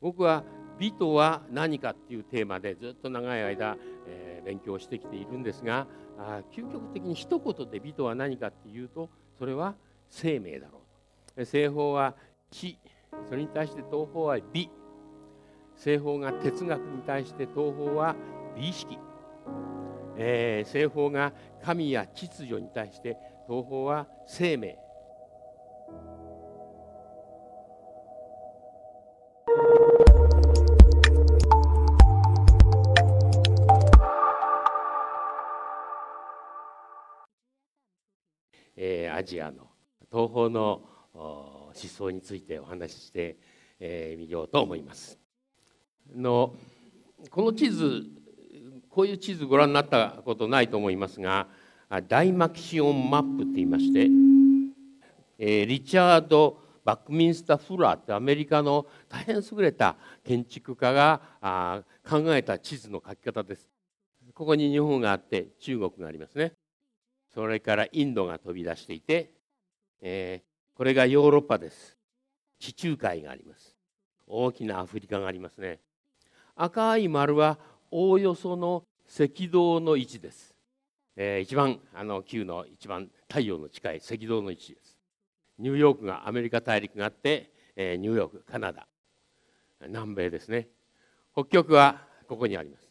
僕は美とは何かっていうテーマでずっと長い間、えー、勉強してきているんですがあ究極的に一言で美とは何かっていうとそれは生命だろうと。西方は知それに対して東方は美。西方が哲学に対して東方は美意識、えー、西方が神や秩序に対して東方は生命。えー、アジアの東方の思想についてお話ししてみ、えー、ようと思います。のこの地図こういう地図ご覧になったことないと思いますがダイマキシオンマップって言いまして、えー、リチャード・バックミンスター・フラーってアメリカの大変優れた建築家があ考えた地図の書き方です。ここに日本があって中国がありますね。それからインドが飛び出していて、えー、これがヨーロッパです。地中海があります。大きなアフリカがありますね。赤い丸はおおよその赤道の位置です、えー、一番あの旧の一番太陽の近い赤道の位置ですニューヨークがアメリカ大陸があって、えー、ニューヨークカナダ南米ですね北極はここにあります、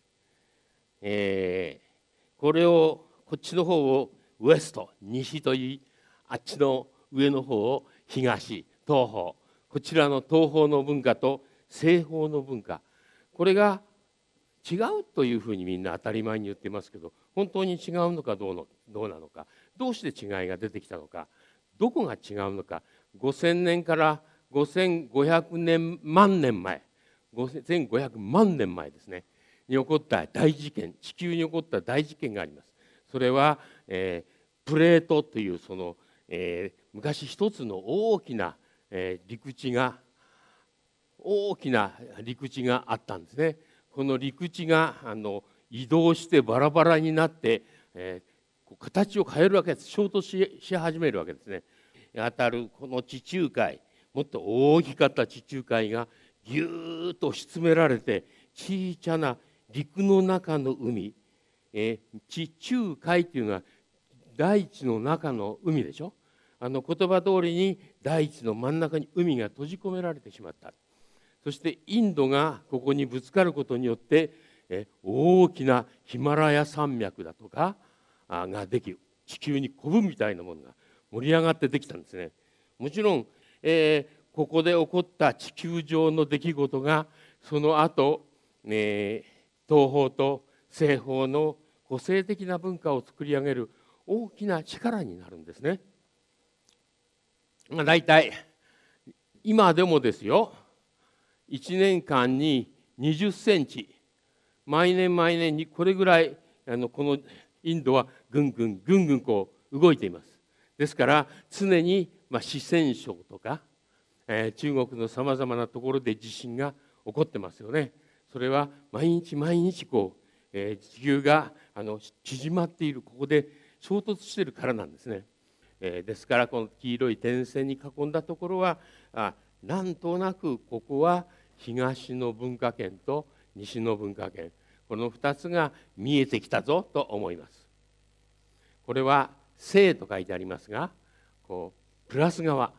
えー、これをこっちの方をウエスト西といいあっちの上の方を東東方こちらの東方の文化と西方の文化これが違うというふうにみんな当たり前に言ってますけど本当に違うのかどうのどうなのかどうして違いが出てきたのかどこが違うのか5,000年から5,500年万年前5,500万年前ですねに起こった大事件地球に起こった大事件があります。それは、えー、プレートというその、えー、昔一つの大きな、えー、陸地が大きな陸地があったんですね。この陸地があの移動してバラバラになって、えー、形を変えるわけです衝突し始めるわけですね。当たるこの地中海もっと大きかった地中海がぎゅーっと押し詰められて小さな陸の中の海、えー、地中海っていうのは大地の中の海でしょ？あの言葉通りに大地の真ん中に海が閉じ込められてしまった。そしてインドがここにぶつかることによってえ大きなヒマラヤ山脈だとかができる。地球にこぶみたいなものが盛り上がってできたんですね。もちろん、えー、ここで起こった地球上の出来事がその後、えー、東方と西方の個性的な文化を作り上げる大きな力になるんですね。まあ、大体今でもですよ1年間に20センチ毎年毎年にこれぐらいあのこのインドはぐんぐんぐんぐんこう動いています。ですから常に、まあ、四川省とか、えー、中国のさまざまなところで地震が起こってますよね。それは毎日毎日こう、えー、地球があの縮まっているここで衝突しているからなんですね。えー、ですからこの黄色い点線に囲んだところはあなんとなくここは東の文化圏と西の文化圏この2つが見えてきたぞと思います。これは「生」と書いてありますがこうプラス側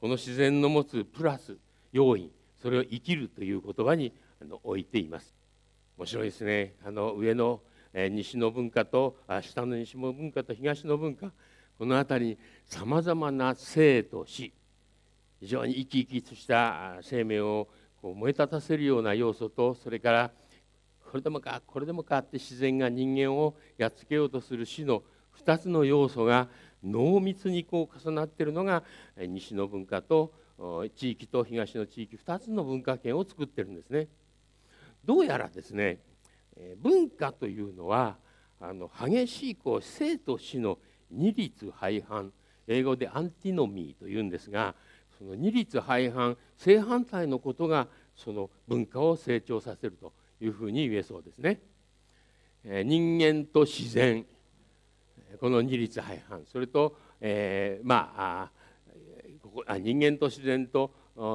この自然の持つプラス要因それを生きるという言葉に置いています。面白いですねあの上の西の文化と下の西の文化と東の文化この辺りにさまざまな生と死非常に生き生きとした生命をこう燃え立たせるような要素とそれからこれでもかこれでもかって自然が人間をやっつけようとする死の2つの要素が濃密にこう重なってるのが西の文化と地域と東の地域2つの文化圏を作ってるんですね。どうやらですね文化というのはあの激しいこう生と死の二律背反英語でアンティノミーというんですがその二律背反正反対のことがその文化を成長させるというふうに言えそうですね。人間と自然この二律背反それと、えー、まああ人間と自然と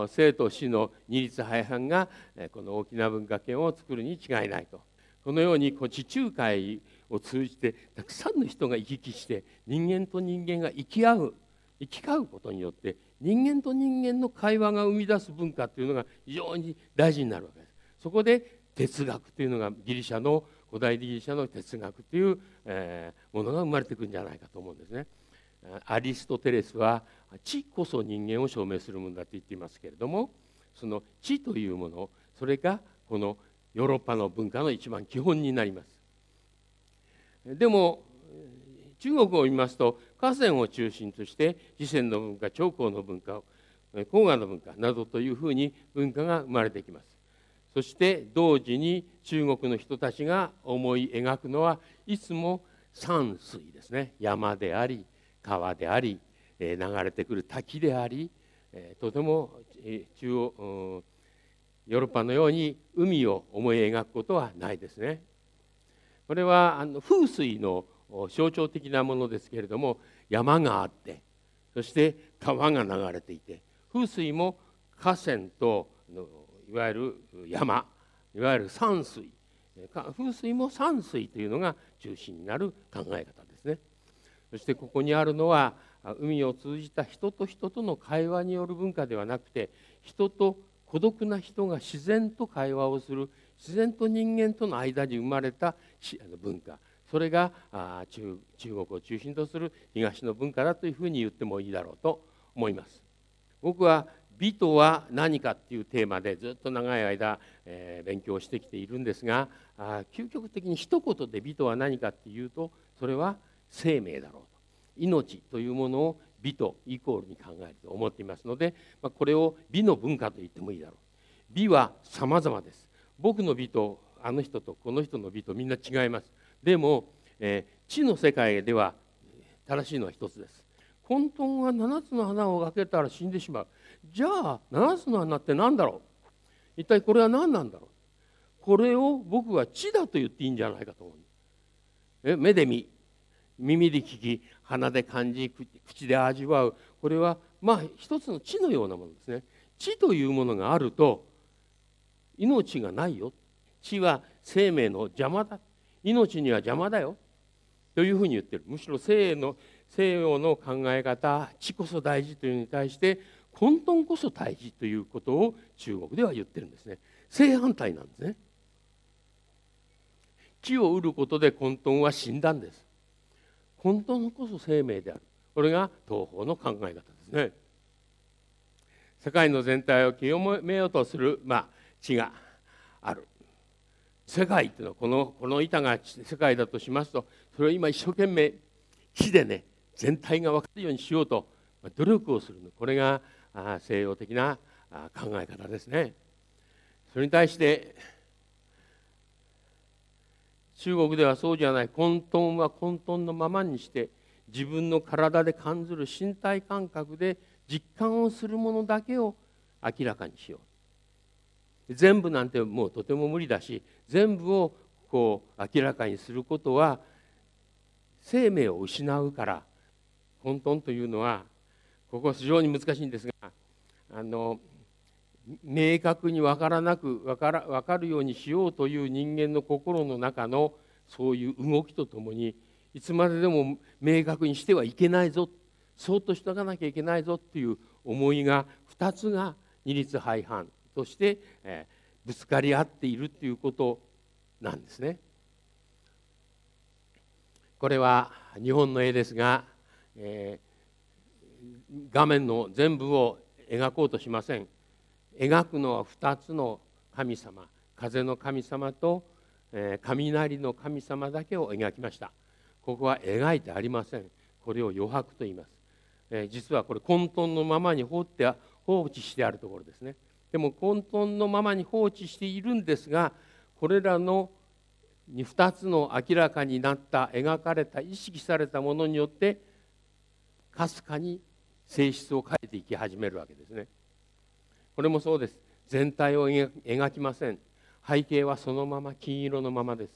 生と死の二律背反がこの大きな文化圏を作るに違いないとこのようにこう地中海を通じてたくさんの人が行き来して人間と人間が生き合う生き交うことによって人間と人間の会話が生み出す文化というのが非常に大事になるわけです。そこで哲学というのがギリシャの古代ギリシャの哲学という、ものが生まれてくるんじゃないかと思うんですね。アリストテレスは知こそ人間を証明するものだと言っていますけれどもその知というものそれがこのヨーロッパの文化の一番基本になります。でも中国を見ますと河川を中心として四川の文化長江の文化黄河の文化などというふうに文化が生まれてきますそして同時に中国の人たちが思い描くのはいつも山水ですね山であり川であり流れてくる滝でありとても中央ヨーロッパのように海を思い描くことはないですね。これはあの風水の象徴的なものですけれども山があってそして川が流れていて風水も河川といわゆる山いわゆる山水風水も山水というのが中心になる考え方ですねそしてここにあるのは海を通じた人と人との会話による文化ではなくて人と孤独な人が自然と会話をする自然と人間との間に生まれた文化それが中中国を中心とする東の文化だというふうに言ってもいいだろうと思います。僕は美とは何かっていうテーマでずっと長い間、えー、勉強してきているんですがあ究極的に一言で美とは何かっていうとそれは生命だろう命というものを美とイコールに考えると思っていますので、まあ、これを美の文化と言ってもいいだろう。美は様々です。僕の美とあの人とこの人の美とみんな違います。でも、えー、地の世界では正しいのは一つです。混沌が7つの花をかけたら死んでしまう。じゃあ7つの花って何だろう？一体これは何なんだろう？これを僕は地だと言っていいんじゃないかと思う。え目で見耳で聞き鼻で感じ口で味わう。これはまあ一つの地のようなものですね。地というものがあると命がないよ。地は生命の邪魔だ。命には邪魔だよ。というふうに言ってる。むしろ西の西洋の考え方地こそ大事というのに対して混沌こそ大事ということを中国では言ってるんですね。正反対なんですね。地を売ることで混沌は死んだんです。混沌こそ生命である。これが東方の考え方ですね。世界の全体を清めようとする、まあ、地がある。世界っていうのはこのこの板が世界だとしますとそれを今一生懸命地でね全体が分かるようにしようと努力をするこれが西洋的な考え方ですね。それに対して中国ではそうじゃない。混沌は混沌のままにして自分の体で感じる身体感覚で実感をするものだけを明らかにしよう。全部なんてもうとても無理だし全部をこう明らかにすることは生命を失うから。混沌というのはここは非常に難しいんですがあの明確に分からなく分から分かるようにしようという人間の心の中のそういう動きとともにいつまででも明確にしてはいけないぞそうとしとかなきゃいけないぞっていう思いが2つが二律背反として、えー、ぶつかり合っているっていうことなんですね。これは日本の絵ですが、えー、画面の全部を描こうとしません。描くのは2つの神様風の神様と、え、雷の神様だけを描きました。ここは描いてありません。これを余白と言います、え、実はこれ混沌のままに放って放置してあるところですね。でも混沌のままに放置しているんですがこれらの2つの明らかになった描かれた意識されたものによってかすかに性質を変えていき始めるわけですね。これもそうです。全体を描きません。背景はそのまま金色のままです。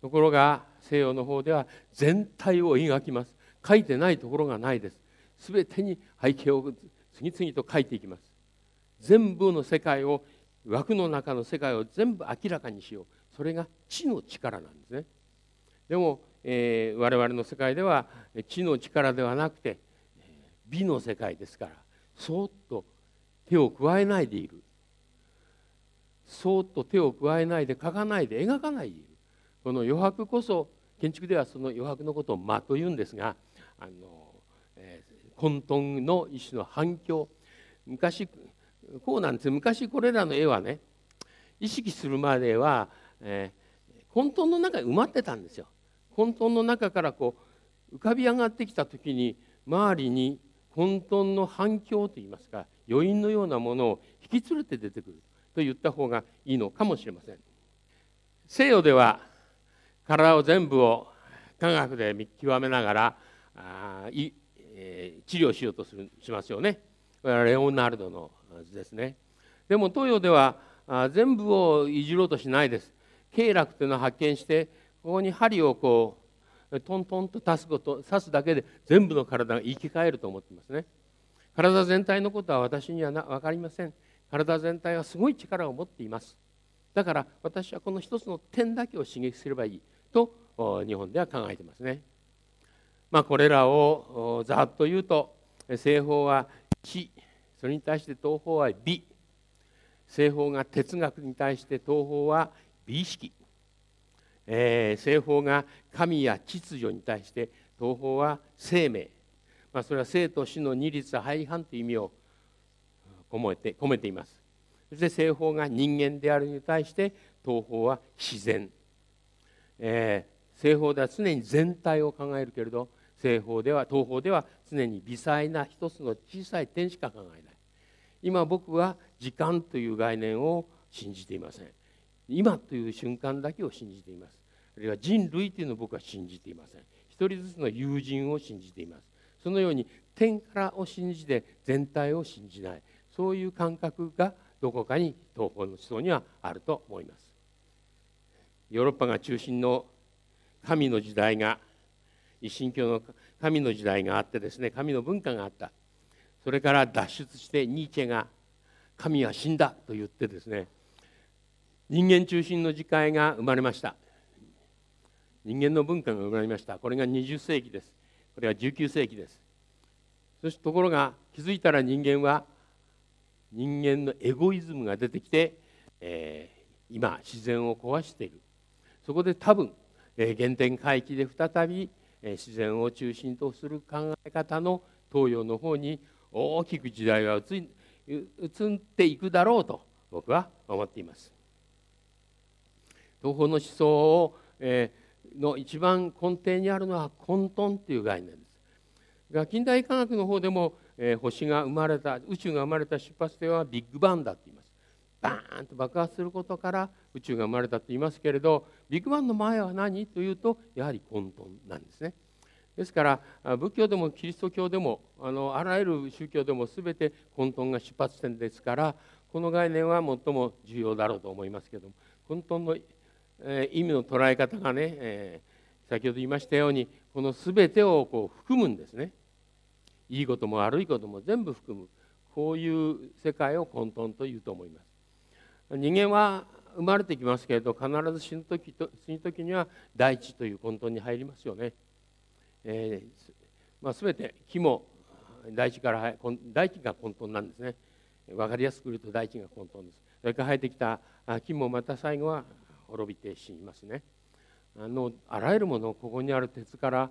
ところが西洋の方では全体を描きます。書いてないところがないです。全てに背景を次々と書いていきます。全部の世界を枠の中の世界を全部明らかにしよう。それが知の力なんですね。でも、えー、我々の世界では知の力ではなくて美の世界ですからそっと手を加えないでいる。そっと手を加えないで描かないで描かないでいる。この余白こそ建築ではその余白のことを間というんですがあの、えー、混沌の一種の反響。昔こうなんです昔これらの絵はね意識するまでは、えー、混沌の中に埋まってたんですよ。混沌の中からこう浮かび上がってきた時に周りに混沌の反響といいますか余韻のようなものを引き連れて出てくると言った方がいいのかもしれません。西洋では体を全部を科学で見極めながらあい、えー、治療しようとするしますよね。これはレオナルドの図ですね。でも東洋ではあ全部をいじろうとしないです。経絡というのを発見してここに針をこうトントンと刺すこと刺すだけで全部の体が生き返ると思ってますね。体全体のことは私にはな分かりません。体全体はすごい力を持っています。だから私はこの一つの点だけを刺激すればいいと日本では考えてますね。まあ、これらをざっと言うと西方は知それに対して東方は美西方が哲学に対して東方は美意識、えー、西方が神や秩序に対して東方は生命、まあ、それは生と死の二律背反という意味を込めて込めています。そして西方が人間であるに対して東方は自然、えー、西方では常に全体を考えるけれど西方では東方では常に微細な一つの小さい点しか考えない。今僕は時間という概念を信じていません。今という瞬間だけを信じています。あるいは人類というのを僕は信じていません。一人ずつの友人を信じています。そのように天からを信じて全体を信じない。そういう感覚がどこかに東方の思想にはあると思います。ヨーロッパが中心の神の時代が一神教の神の時代があってですね神の文化があった。それから脱出してニーチェが「神は死んだ」と言ってですね人間中心の時代が生まれました。人間の文化が生まれました。これが20世紀です。これは19世紀です。そしてところが気づいたら人間は人間のエゴイズムが出てきて、えー、今自然を壊している。そこで多分、えー、原点回帰で再び、えー、自然を中心とする考え方の東洋の方に大きく時代は移っていくだろうと僕は思っています。東方の思想を、えー、の一番根底にあるのは混沌という概念です。が近代科学の方でも、えー、星が生まれた宇宙が生まれた出発点はビッグバンだと言います。バーンと爆発することから宇宙が生まれたと言いますけれどビッグバンの前は何というとやはり混沌なんですね。ですから仏教でもキリスト教でもあのあらゆる宗教でも全て混沌が出発点ですからこの概念は最も重要だろうと思いますけども混沌の、え、意味の捉え方がね、えー、先ほど言いましたようにこの全てをこう含むんですね。いいことも悪いことも全部含む。こういう世界を混沌というと思います。人間は生まれてきますけれど必ず死ぬ時と死ぬ時には大地という混沌に入りますよね。えーまあ、全て木も大地から大地が混沌なんですね。分かりやすく言うと大地が混沌です。それから生えてきた木もまた最後は滅びて死にますねあのあらゆるものここにある鉄から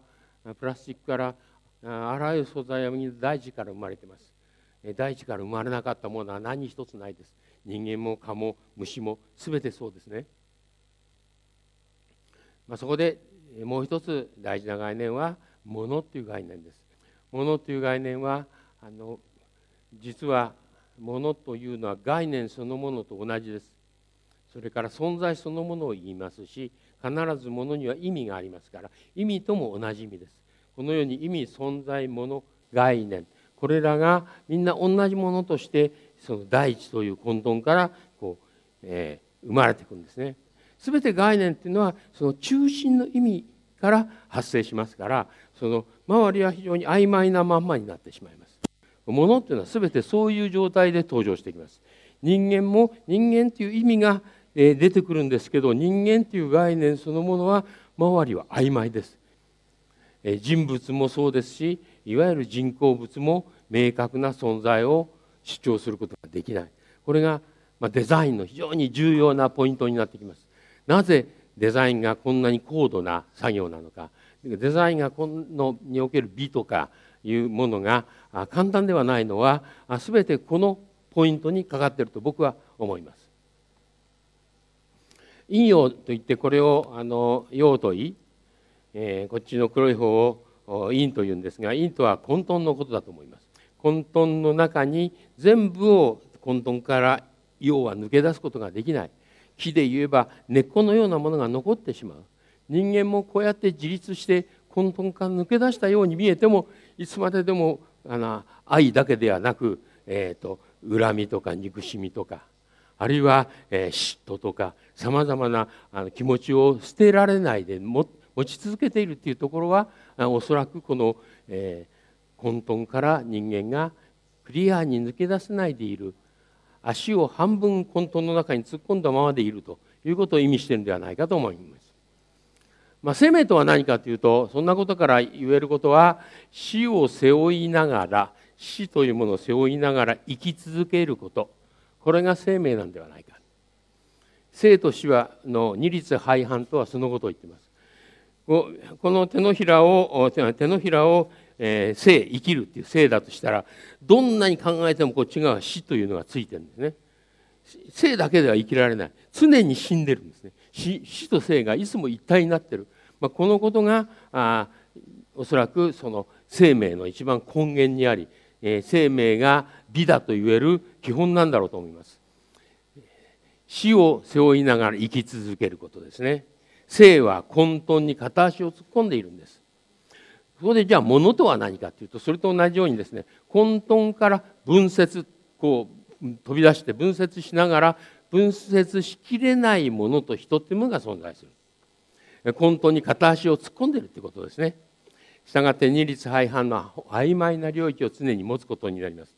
プラスチックからあらゆる素材は大地から生まれてます大地から生まれなかったものは何一つないです人間も蚊も虫も全てそうですね、まあ、そこでもう一つ大事な概念はものという概念です。ものという概念はあの実はものというのは概念そのものと同じです。それから存在そのものを言いますし必ずものには意味がありますから意味とも同じ意味です。このように意味存在もの概念これらがみんな同じものとしてその第一という混沌からこう、えー、生まれていくんですね。全て概念っていうのはその中心の意味から発生しますからその周りは非常に曖昧なまんまになってしまいますものっていうのは全てそういう状態で登場してきます人間も人間という意味が出てくるんですけど人間という概念そのものは周りは曖昧です。人物もそうですしいわゆる人工物も明確な存在を主張することができない。これがデザインの非常に重要なポイントになってきます。なぜデザインがこんなに高度な作業なのか。デザインがこのにおける美とかいうものが簡単ではないのは全てこのポイントにかかっていると僕は思います。陰陽といってこれをあの陽といい、えー、こっちの黒い方を陰というんですが陰とは混沌のことだと思います。混沌の中に全部を混沌から陽は抜け出すことができない木で言えば根っこのようなものが残ってしまう人間もこうやって自立して混沌から抜け出したように見えてもいつまででもあの愛だけではなく、えーと、恨みとか憎しみとかあるいは、え、嫉妬とかさまざまなあの気持ちを捨てられないで持ち続けているというところはおそらくこの、え、混沌から人間がクリアに抜け出せないでいる足を半分混沌の中に突っ込んだままでいるということを意味してるのではないかと思います。まあ、生命とは何かというとそんなことから言えることは死を背負いながら死というものを背負いながら生き続けることこれが生命なんではないか。生と死はの二律背反とはそのことを言っています。この手のひらを手のひらを、えー、生生きるっていう生だとしたらどんなに考えてもこっち側は死というのがついてるんですね。生だけでは生きられない。常に死んでるんですね。死と生がいつも一体になってる。まあ、このことがあおそらくその生命の一番根源にあり、えー、生命が美だと言える基本なんだろうと思います死を背負いながら生き続けることですね生は混沌に片足を突っ込んでいるんですそこでじゃあ物とは何かというとそれと同じようにですね混沌から分節こう飛び出して分節しながら分節しきれないものと人っていうものが存在する混沌に片足を突っ込んでいるということですね。したがって二律背反の曖昧な領域を常に持つことになります。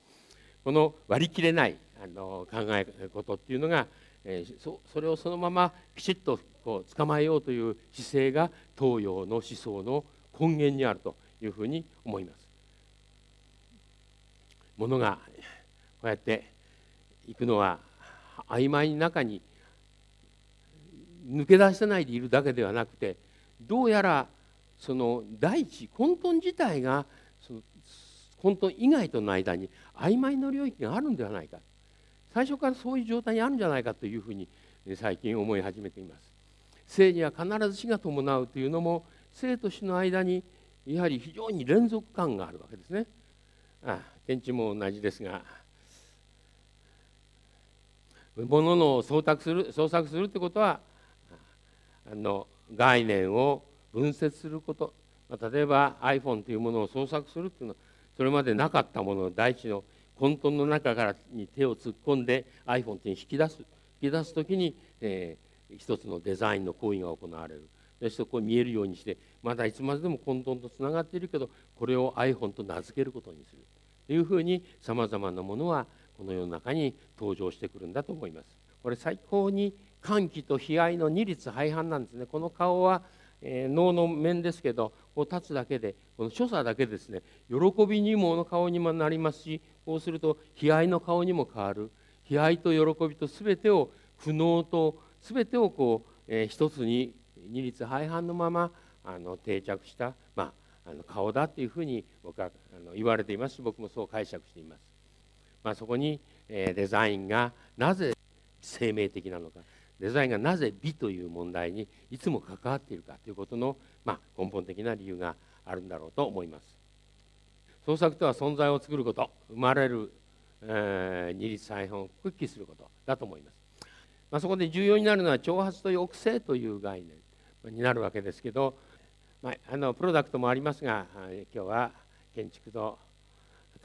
この割り切れないあの考えことっていうのが、えー、そそれをそのままきちっとこう捕まえようという姿勢が東洋の思想の根源にあるというふうに思います。ものがこうやっていくのは曖昧な中に抜け出せないでいるだけではなくてどうやらその大地混沌自体がその混沌以外との間に曖昧な領域があるんではないか最初からそういう状態にあるんじゃないかというふうに最近思い始めています。生には必ず死が伴うというのも生と死の間にやはり非常に連続感があるわけですね。ああ天地も同じですが物の創作する創作するってことはあの概念を分節すること、まあ、例えば iPhone というものを創作するっていうのはそれまでなかったものを大地の混沌の中からに手を突っ込んで iPhone って引き出す引き出す時に、えー、一つのデザインの行為が行われる。そしてこう見えるようにしてまだいつまでも混沌とつながっているけどこれを iPhone と名付けることにする。というふうにさまざまなものはこの世の中に登場してくるんだと思います。これ最高に歓喜と悲哀の二律背反なんですね。この顔は、えー、能の面ですけどこう立つだけでこの所作だけですね喜びにもの顔にもなりますしこうすると悲哀の顔にも変わる悲哀と喜びと全てを苦悩と全てをこう、えー、一つに二律背反のままあの定着した、まあ、あの顔だというふうに僕はあの言われていますし僕もそう解釈しています。まあ、そこに、えー、デザインがなぜ生命的なのかデザインがなぜ美という問題にいつも関わっているかということの、まあ、根本的な理由があるんだろうと思います。創作とは存在を作ること生まれる、えー、二律再本を復帰することだと思います。まあ、そこで重要になるのは挑発と抑制という概念になるわけですけど、まあ、あのプロダクトもありますが今日は建築と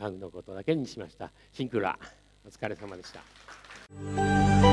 家具のことだけにしました。シンクラお疲れ様でした。